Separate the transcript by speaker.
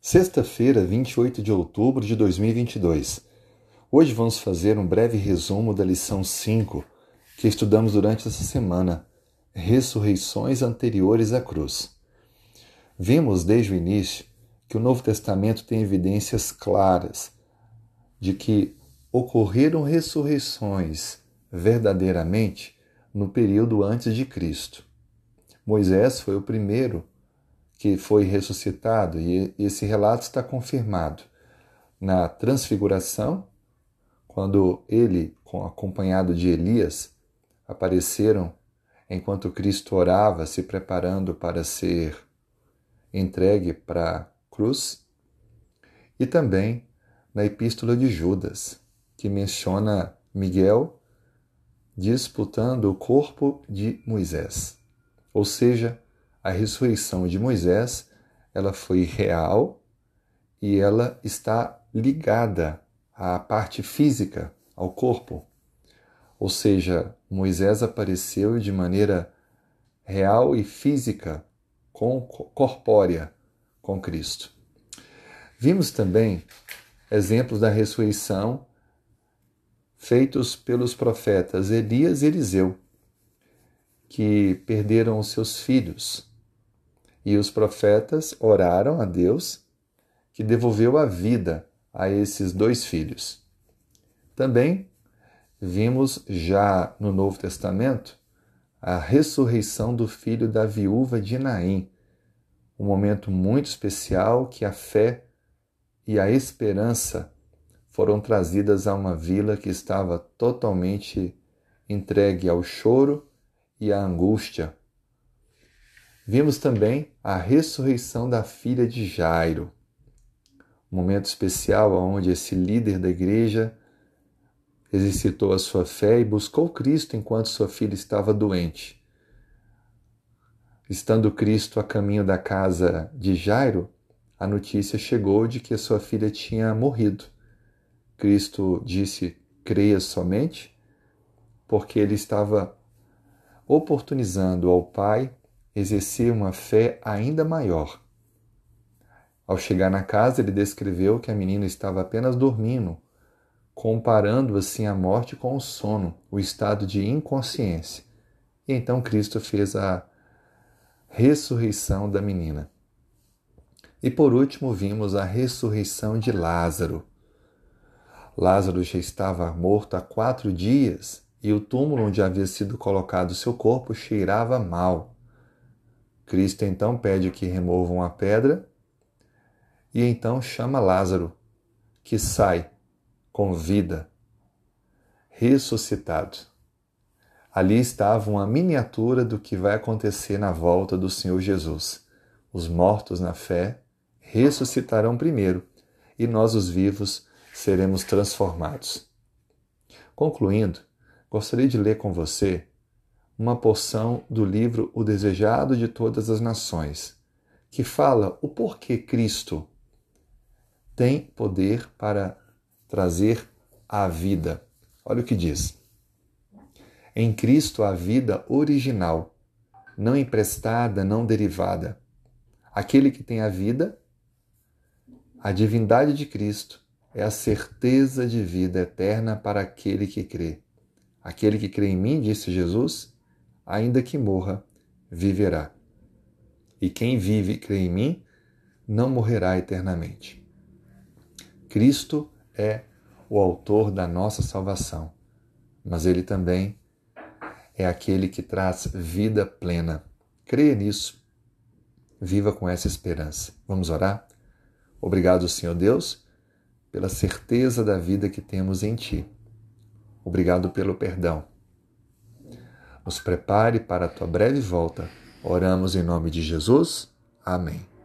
Speaker 1: Sexta-feira, 28 de outubro de 2022. Hoje vamos fazer um breve resumo da lição 5 que estudamos durante essa semana, Ressurreições anteriores à cruz. Vimos desde o início que o Novo Testamento tem evidências claras de que ocorreram ressurreições verdadeiramente no período antes de Cristo. Moisés foi o primeiro que foi ressuscitado, e esse relato está confirmado na Transfiguração, quando ele, acompanhado de Elias, apareceram enquanto Cristo orava, se preparando para ser entregue para a cruz, e também na Epístola de Judas, que menciona Miguel disputando o corpo de Moisés. Ou seja, a ressurreição de Moisés, ela foi real e ela está ligada à parte física, ao corpo. Ou seja, Moisés apareceu de maneira real e física, com, corpórea, com Cristo. Vimos também exemplos da ressurreição feitos pelos profetas Elias e Eliseu, que perderam os seus filhos e os profetas oraram a Deus, que devolveu a vida a esses dois filhos. Também vimos já no Novo Testamento a ressurreição do filho da viúva de Naim, um momento muito especial que a fé e a esperança foram trazidas a uma vila que estava totalmente entregue ao choro e à angústia Vimos também a ressurreição da filha de Jairo, um momento especial onde esse líder da igreja exercitou a sua fé e buscou Cristo enquanto sua filha estava doente. Estando Cristo a caminho da casa de Jairo, a notícia chegou de que a sua filha tinha morrido. Cristo disse: creia somente, porque ele estava oportunizando ao Pai exercia uma fé ainda maior. Ao chegar na casa, ele descreveu que a menina estava apenas dormindo, comparando assim a morte com o sono, o estado de inconsciência. E então Cristo fez a ressurreição da menina. E por último, vimos a ressurreição de Lázaro. Lázaro já estava morto há quatro dias e o túmulo onde havia sido colocado seu corpo cheirava mal. Cristo então pede que removam a pedra e então chama Lázaro, que sai com vida, ressuscitado. Ali estava uma miniatura do que vai acontecer na volta do Senhor Jesus. Os mortos na fé ressuscitarão primeiro e nós, os vivos, seremos transformados. Concluindo, gostaria de ler com você uma porção do livro O Desejado de Todas as Nações, que fala o porquê Cristo tem poder para trazer a vida. Olha o que diz. Em Cristo a vida original, não emprestada, não derivada. Aquele que tem a vida, a divindade de Cristo, é a certeza de vida eterna para aquele que crê. Aquele que crê em mim, disse Jesus, ainda que morra, viverá. E quem vive e crê em mim, não morrerá eternamente. Cristo é o autor da nossa salvação, mas ele também é aquele que traz vida plena. Creia nisso. Viva com essa esperança. Vamos orar? Obrigado, Senhor Deus, pela certeza da vida que temos em Ti. Obrigado pelo perdão nos prepare para a tua breve volta. Oramos em nome de Jesus. Amém.